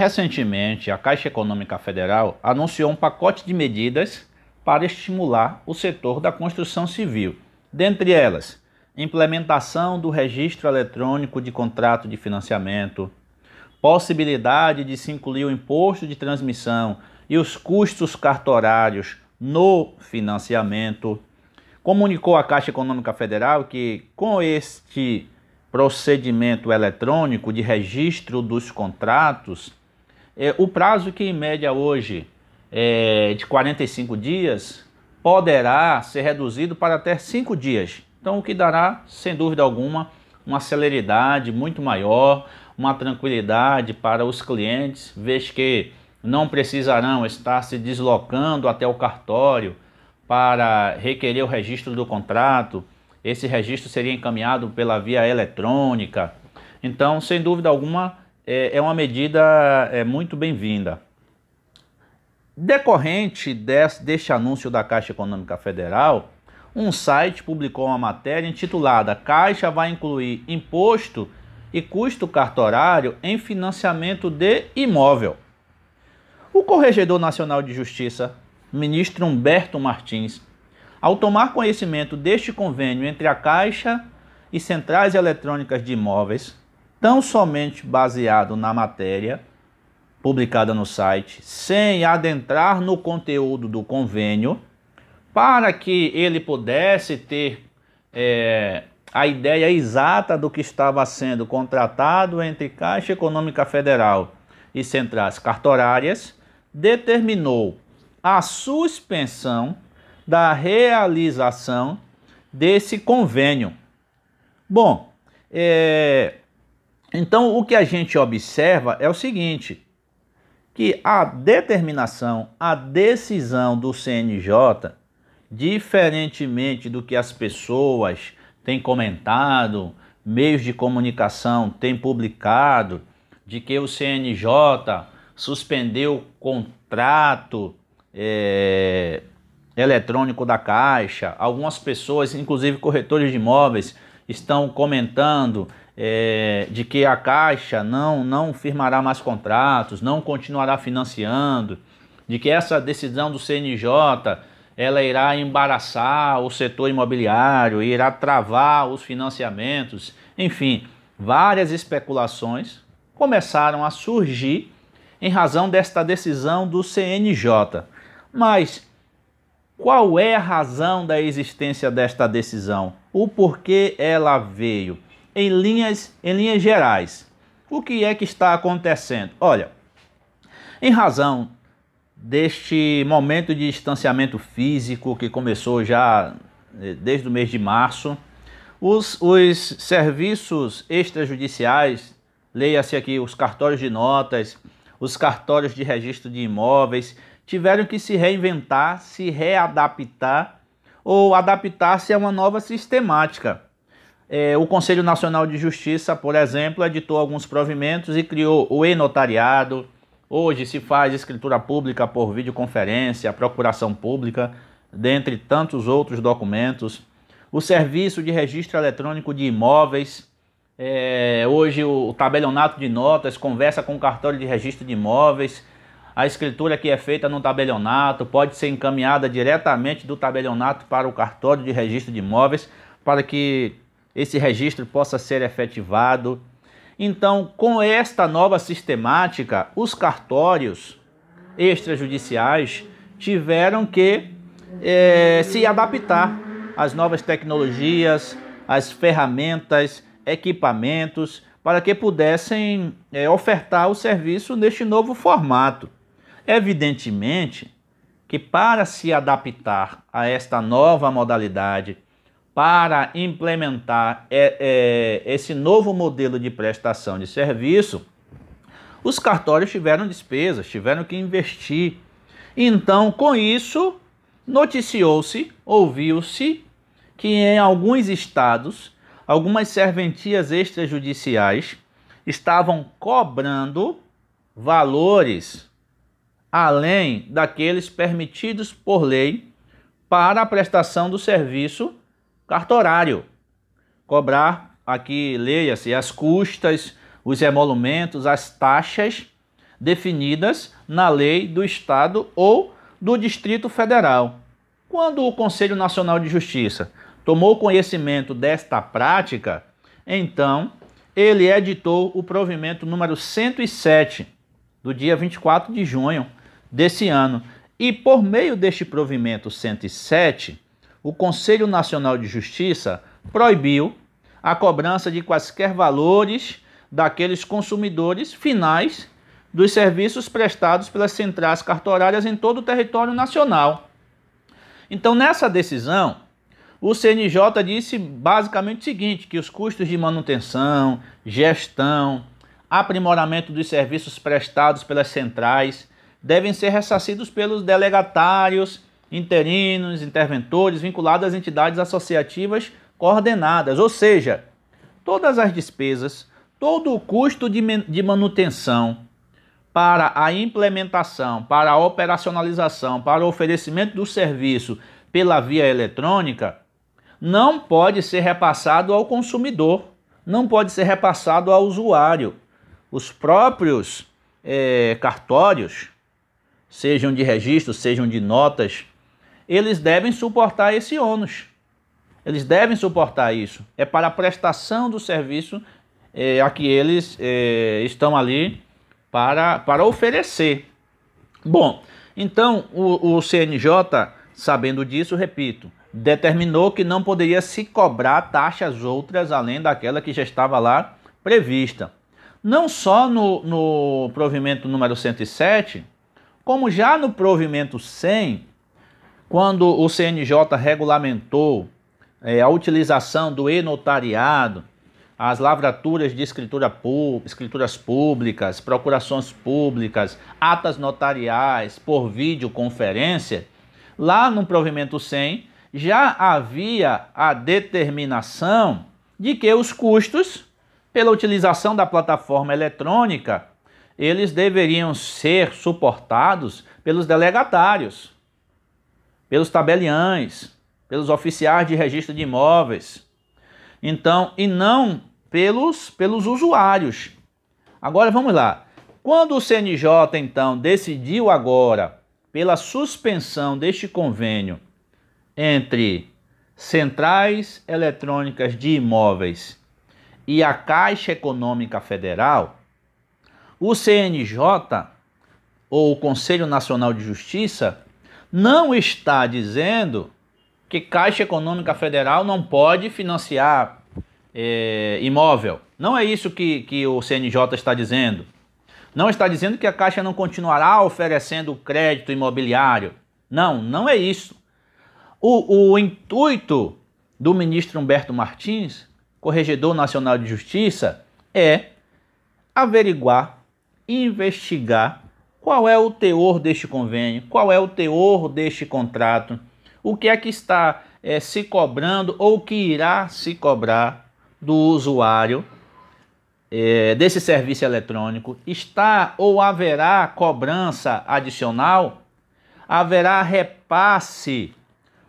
Recentemente, a Caixa Econômica Federal anunciou um pacote de medidas para estimular o setor da construção civil. Dentre elas, implementação do registro eletrônico de contrato de financiamento, possibilidade de se incluir o imposto de transmissão e os custos cartorários no financiamento. Comunicou à Caixa Econômica Federal que, com este procedimento eletrônico de registro dos contratos, é, o prazo que em média hoje é de 45 dias poderá ser reduzido para até 5 dias. Então, o que dará, sem dúvida alguma, uma celeridade muito maior, uma tranquilidade para os clientes, vez que não precisarão estar se deslocando até o cartório para requerer o registro do contrato. Esse registro seria encaminhado pela via eletrônica. Então, sem dúvida alguma, é, é uma medida é, muito bem-vinda. Decorrente desse, deste anúncio da Caixa Econômica Federal, um site publicou uma matéria intitulada Caixa vai incluir imposto e custo cartorário em financiamento de imóvel. O Corregedor Nacional de Justiça, ministro Humberto Martins, ao tomar conhecimento deste convênio entre a Caixa e centrais eletrônicas de imóveis, tão somente baseado na matéria publicada no site, sem adentrar no conteúdo do convênio, para que ele pudesse ter é, a ideia exata do que estava sendo contratado entre Caixa Econômica Federal e centrais cartorárias, determinou a suspensão da realização desse convênio. Bom, é, então o que a gente observa é o seguinte: que a determinação, a decisão do CNJ, diferentemente do que as pessoas têm comentado, meios de comunicação têm publicado, de que o CNJ suspendeu o contrato é, eletrônico da Caixa. Algumas pessoas, inclusive corretores de imóveis, estão comentando é, de que a Caixa não, não firmará mais contratos, não continuará financiando, de que essa decisão do CNJ ela irá embaraçar o setor imobiliário, irá travar os financiamentos, enfim, várias especulações começaram a surgir em razão desta decisão do CNJ. Mas qual é a razão da existência desta decisão? O porquê ela veio? Em linhas, em linhas gerais, o que é que está acontecendo? Olha, em razão deste momento de distanciamento físico que começou já eh, desde o mês de março, os, os serviços extrajudiciais, leia-se aqui os cartórios de notas, os cartórios de registro de imóveis, tiveram que se reinventar, se readaptar ou adaptar-se a uma nova sistemática. É, o Conselho Nacional de Justiça, por exemplo, editou alguns provimentos e criou o e-notariado. Hoje se faz escritura pública por videoconferência, procuração pública, dentre tantos outros documentos. O Serviço de Registro Eletrônico de Imóveis, é, hoje o tabelionato de notas conversa com o cartório de registro de imóveis. A escritura que é feita no tabelionato pode ser encaminhada diretamente do tabelionato para o cartório de registro de imóveis para que esse registro possa ser efetivado. Então, com esta nova sistemática, os cartórios extrajudiciais tiveram que é, se adaptar às novas tecnologias, às ferramentas equipamentos para que pudessem é, ofertar o serviço neste novo formato. Evidentemente que para se adaptar a esta nova modalidade, para implementar é, é, esse novo modelo de prestação de serviço, os cartórios tiveram despesas, tiveram que investir. Então, com isso, noticiou-se, ouviu-se que em alguns estados algumas serventias extrajudiciais estavam cobrando valores além daqueles permitidos por lei para a prestação do serviço cartorário. Cobrar, aqui leia-se, as custas, os emolumentos, as taxas definidas na lei do Estado ou do Distrito Federal. Quando o Conselho Nacional de Justiça tomou conhecimento desta prática, então ele editou o provimento número 107, do dia 24 de junho desse ano. E por meio deste provimento 107, o Conselho Nacional de Justiça proibiu a cobrança de quaisquer valores daqueles consumidores finais dos serviços prestados pelas centrais cartorárias em todo o território nacional. Então, nessa decisão, o CNJ disse basicamente o seguinte: que os custos de manutenção, gestão, aprimoramento dos serviços prestados pelas centrais devem ser ressarcidos pelos delegatários, interinos, interventores vinculados às entidades associativas coordenadas, ou seja, todas as despesas, todo o custo de, manutenção para a implementação, para a operacionalização, para o oferecimento do serviço pela via eletrônica, não pode ser repassado ao consumidor, não pode ser repassado ao usuário. Os próprios é, cartórios, sejam de registro, sejam de notas, eles devem suportar esse ônus. Eles devem suportar isso. É para a prestação do serviço é, a que eles é, estão ali para, para oferecer. Bom, então o, o CNJ, sabendo disso, repito, determinou que não poderia se cobrar taxas outras além daquela que já estava lá prevista. Não só no, no provimento número 107, como já no provimento 100, quando o CNJ regulamentou é, a utilização do e-notariado, as lavraturas de escritura escrituras públicas, procurações públicas, atas notariais por videoconferência, lá no provimento 100 já havia a determinação de que os custos pela utilização da plataforma eletrônica eles deveriam ser suportados pelos delegatários, pelos tabeliães, pelos oficiais de registro de imóveis. Então, e não pelos, pelos usuários. Agora vamos lá. Quando o CNJ então decidiu agora pela suspensão deste convênio entre centrais eletrônicas de imóveis e a Caixa Econômica Federal, o CNJ ou o Conselho Nacional de Justiça não está dizendo que Caixa Econômica Federal não pode financiar é, imóvel. Não é isso que, que o CNJ está dizendo. Não está dizendo que a Caixa não continuará oferecendo crédito imobiliário. Não, não é isso. O, o intuito do ministro Humberto Martins, Corregedor Nacional de Justiça, é averiguar, investigar qual é o teor deste convênio, qual é o teor deste contrato, o que é que está é, se cobrando ou que irá se cobrar do usuário é, desse serviço eletrônico? Está ou haverá cobrança adicional, haverá repasse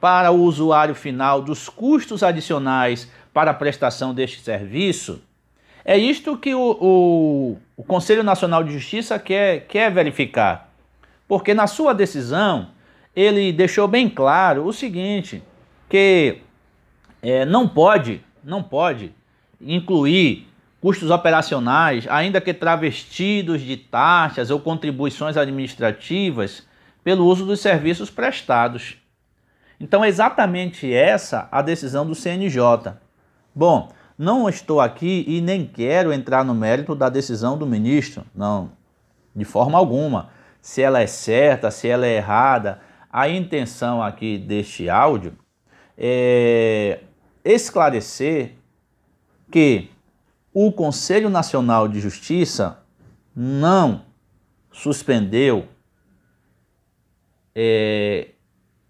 para o usuário final dos custos adicionais para a prestação deste serviço. É isto que o, o, o Conselho Nacional de Justiça quer, quer verificar. Porque na sua decisão ele deixou bem claro o seguinte: que é, não pode não pode incluir custos operacionais, ainda que travestidos de taxas ou contribuições administrativas, pelo uso dos serviços prestados. Então é exatamente essa a decisão do CNJ. Bom, não estou aqui e nem quero entrar no mérito da decisão do ministro, não, de forma alguma. Se ela é certa, se ela é errada, a intenção aqui deste áudio é esclarecer que o Conselho Nacional de Justiça não suspendeu é,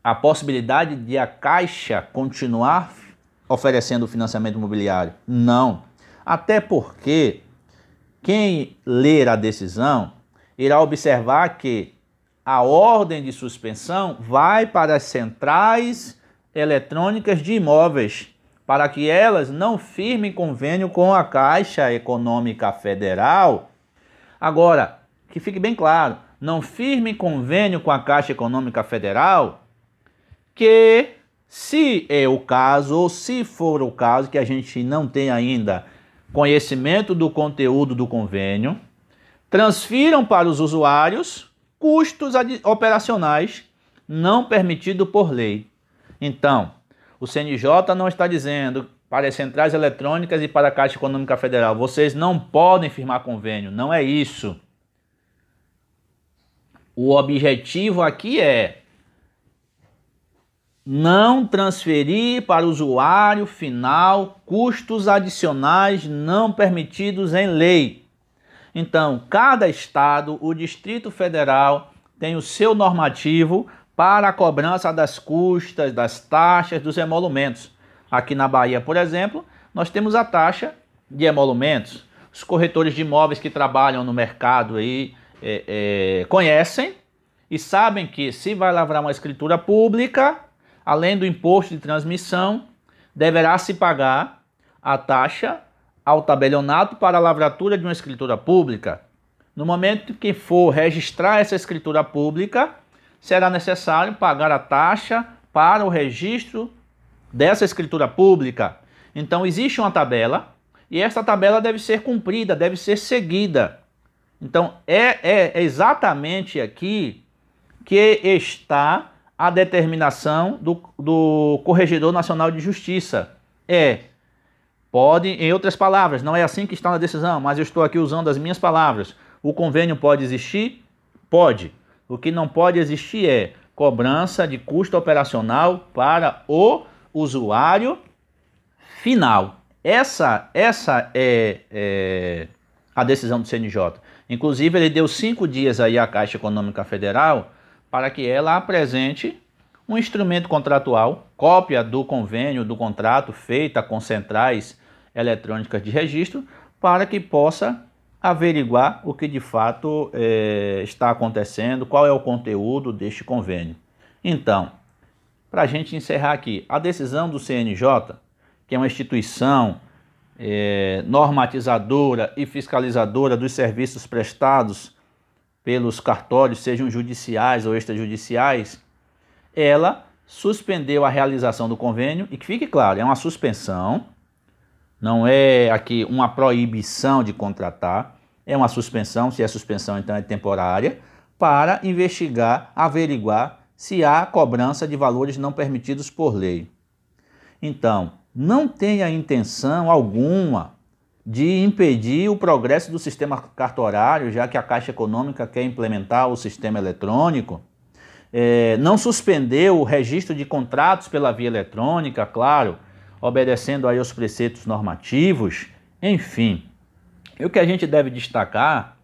a possibilidade de a Caixa continuar oferecendo financiamento imobiliário. Não. Até porque quem ler a decisão irá observar que a ordem de suspensão vai para as centrais eletrônicas de imóveis para que elas não firmem convênio com a Caixa Econômica Federal. Agora, que fique bem claro, não firme convênio com a Caixa Econômica Federal que, se é o caso, ou se for o caso, que a gente não tem ainda conhecimento do conteúdo do convênio, transfiram para os usuários custos operacionais não permitido por lei. Então, o CNJ não está dizendo para as centrais eletrônicas e para a Caixa Econômica Federal, vocês não podem firmar convênio, não é isso. O objetivo aqui é não transferir para o usuário final custos adicionais não permitidos em lei. Então, cada estado, o Distrito Federal, tem o seu normativo para a cobrança das custas, das taxas, dos emolumentos. Aqui na Bahia, por exemplo, nós temos a taxa de emolumentos. Os corretores de imóveis que trabalham no mercado aí é, é, conhecem e sabem que se vai lavrar uma escritura pública, além do imposto de transmissão, deverá se pagar a taxa ao tabelionato para a lavratura de uma escritura pública. No momento que for registrar essa escritura pública, será necessário pagar a taxa para o registro dessa escritura pública. Então existe uma tabela e essa tabela deve ser cumprida, deve ser seguida. Então é, é exatamente aqui que está a determinação do, do Corregedor Nacional de Justiça. É, pode, em outras palavras, não é assim que está na decisão, mas eu estou aqui usando as minhas palavras. O convênio pode existir? Pode. O que não pode existir é cobrança de custo operacional para o usuário final. Essa, essa é, é a decisão do CNJ. Inclusive, ele deu cinco dias aí à Caixa Econômica Federal para que ela apresente um instrumento contratual, cópia do convênio, do contrato feita com centrais eletrônicas de registro, para que possa averiguar o que de fato é, está acontecendo, qual é o conteúdo deste convênio. Então, para a gente encerrar aqui, a decisão do CNJ, que é uma instituição é, normatizadora e fiscalizadora dos serviços prestados pelos cartórios, sejam judiciais ou extrajudiciais, ela suspendeu a realização do convênio e que fique claro, é uma suspensão, não é aqui uma proibição de contratar, é uma suspensão, se é suspensão então é temporária, para investigar, averiguar se há cobrança de valores não permitidos por lei. Então, não tenha intenção alguma de impedir o progresso do sistema cartorário, já que a Caixa Econômica quer implementar o sistema eletrônico, é, não suspendeu o registro de contratos pela via eletrônica, claro, obedecendo aí os preceitos normativos, enfim. E o que a gente deve destacar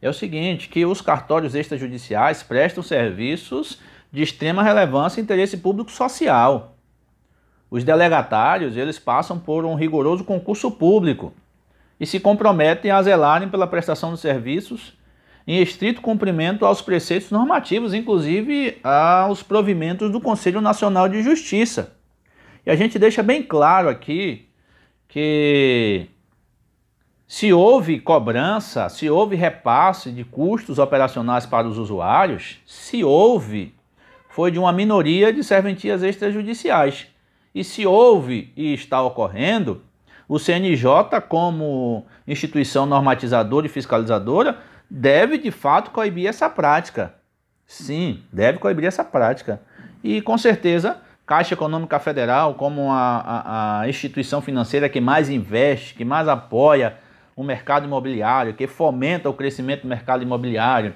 é o seguinte, que os cartórios extrajudiciais prestam serviços de extrema relevância e interesse público social. Os delegatários, eles passam por um rigoroso concurso público, e se comprometem a zelarem pela prestação de serviços em estrito cumprimento aos preceitos normativos, inclusive aos provimentos do Conselho Nacional de Justiça. E a gente deixa bem claro aqui que se houve cobrança, se houve repasse de custos operacionais para os usuários, se houve, foi de uma minoria de serventias extrajudiciais. E se houve e está ocorrendo, o CNJ, como instituição normatizadora e fiscalizadora, deve de fato coibir essa prática. Sim, deve coibir essa prática. E com certeza, Caixa Econômica Federal, como a, a, a instituição financeira que mais investe, que mais apoia o mercado imobiliário, que fomenta o crescimento do mercado imobiliário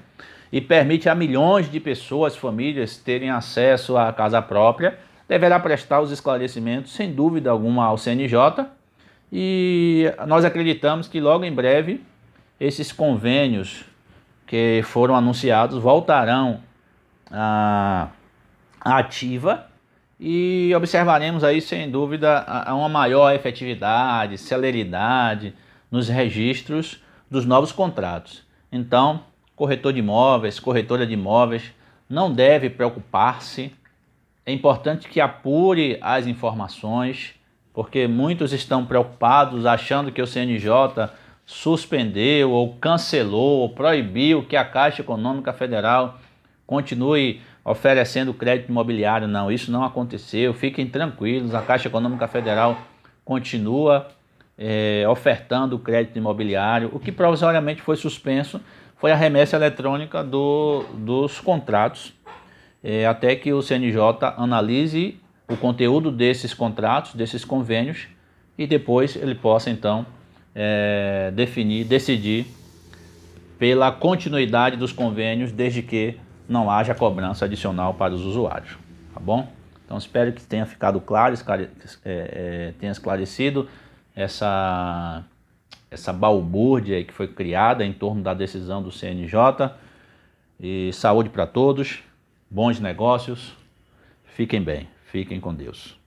e permite a milhões de pessoas, famílias, terem acesso à casa própria, deverá prestar os esclarecimentos, sem dúvida alguma, ao CNJ e nós acreditamos que logo em breve esses convênios que foram anunciados voltarão à ativa e observaremos aí sem dúvida uma maior efetividade, celeridade nos registros dos novos contratos. Então, corretor de imóveis, corretora de imóveis, não deve preocupar-se. É importante que apure as informações porque muitos estão preocupados achando que o CNJ suspendeu ou cancelou ou proibiu que a Caixa Econômica Federal continue oferecendo crédito imobiliário. Não, isso não aconteceu. Fiquem tranquilos, a Caixa Econômica Federal continua é, ofertando crédito imobiliário. O que provisoriamente foi suspenso foi a remessa eletrônica do, dos contratos, é, até que o CNJ analise o conteúdo desses contratos, desses convênios, e depois ele possa então é, definir, decidir pela continuidade dos convênios, desde que não haja cobrança adicional para os usuários, tá bom? Então espero que tenha ficado claro, esclare, é, é, tenha esclarecido essa, essa balbúrdia que foi criada em torno da decisão do CNJ. E saúde para todos, bons negócios, fiquem bem, fiquem com Deus.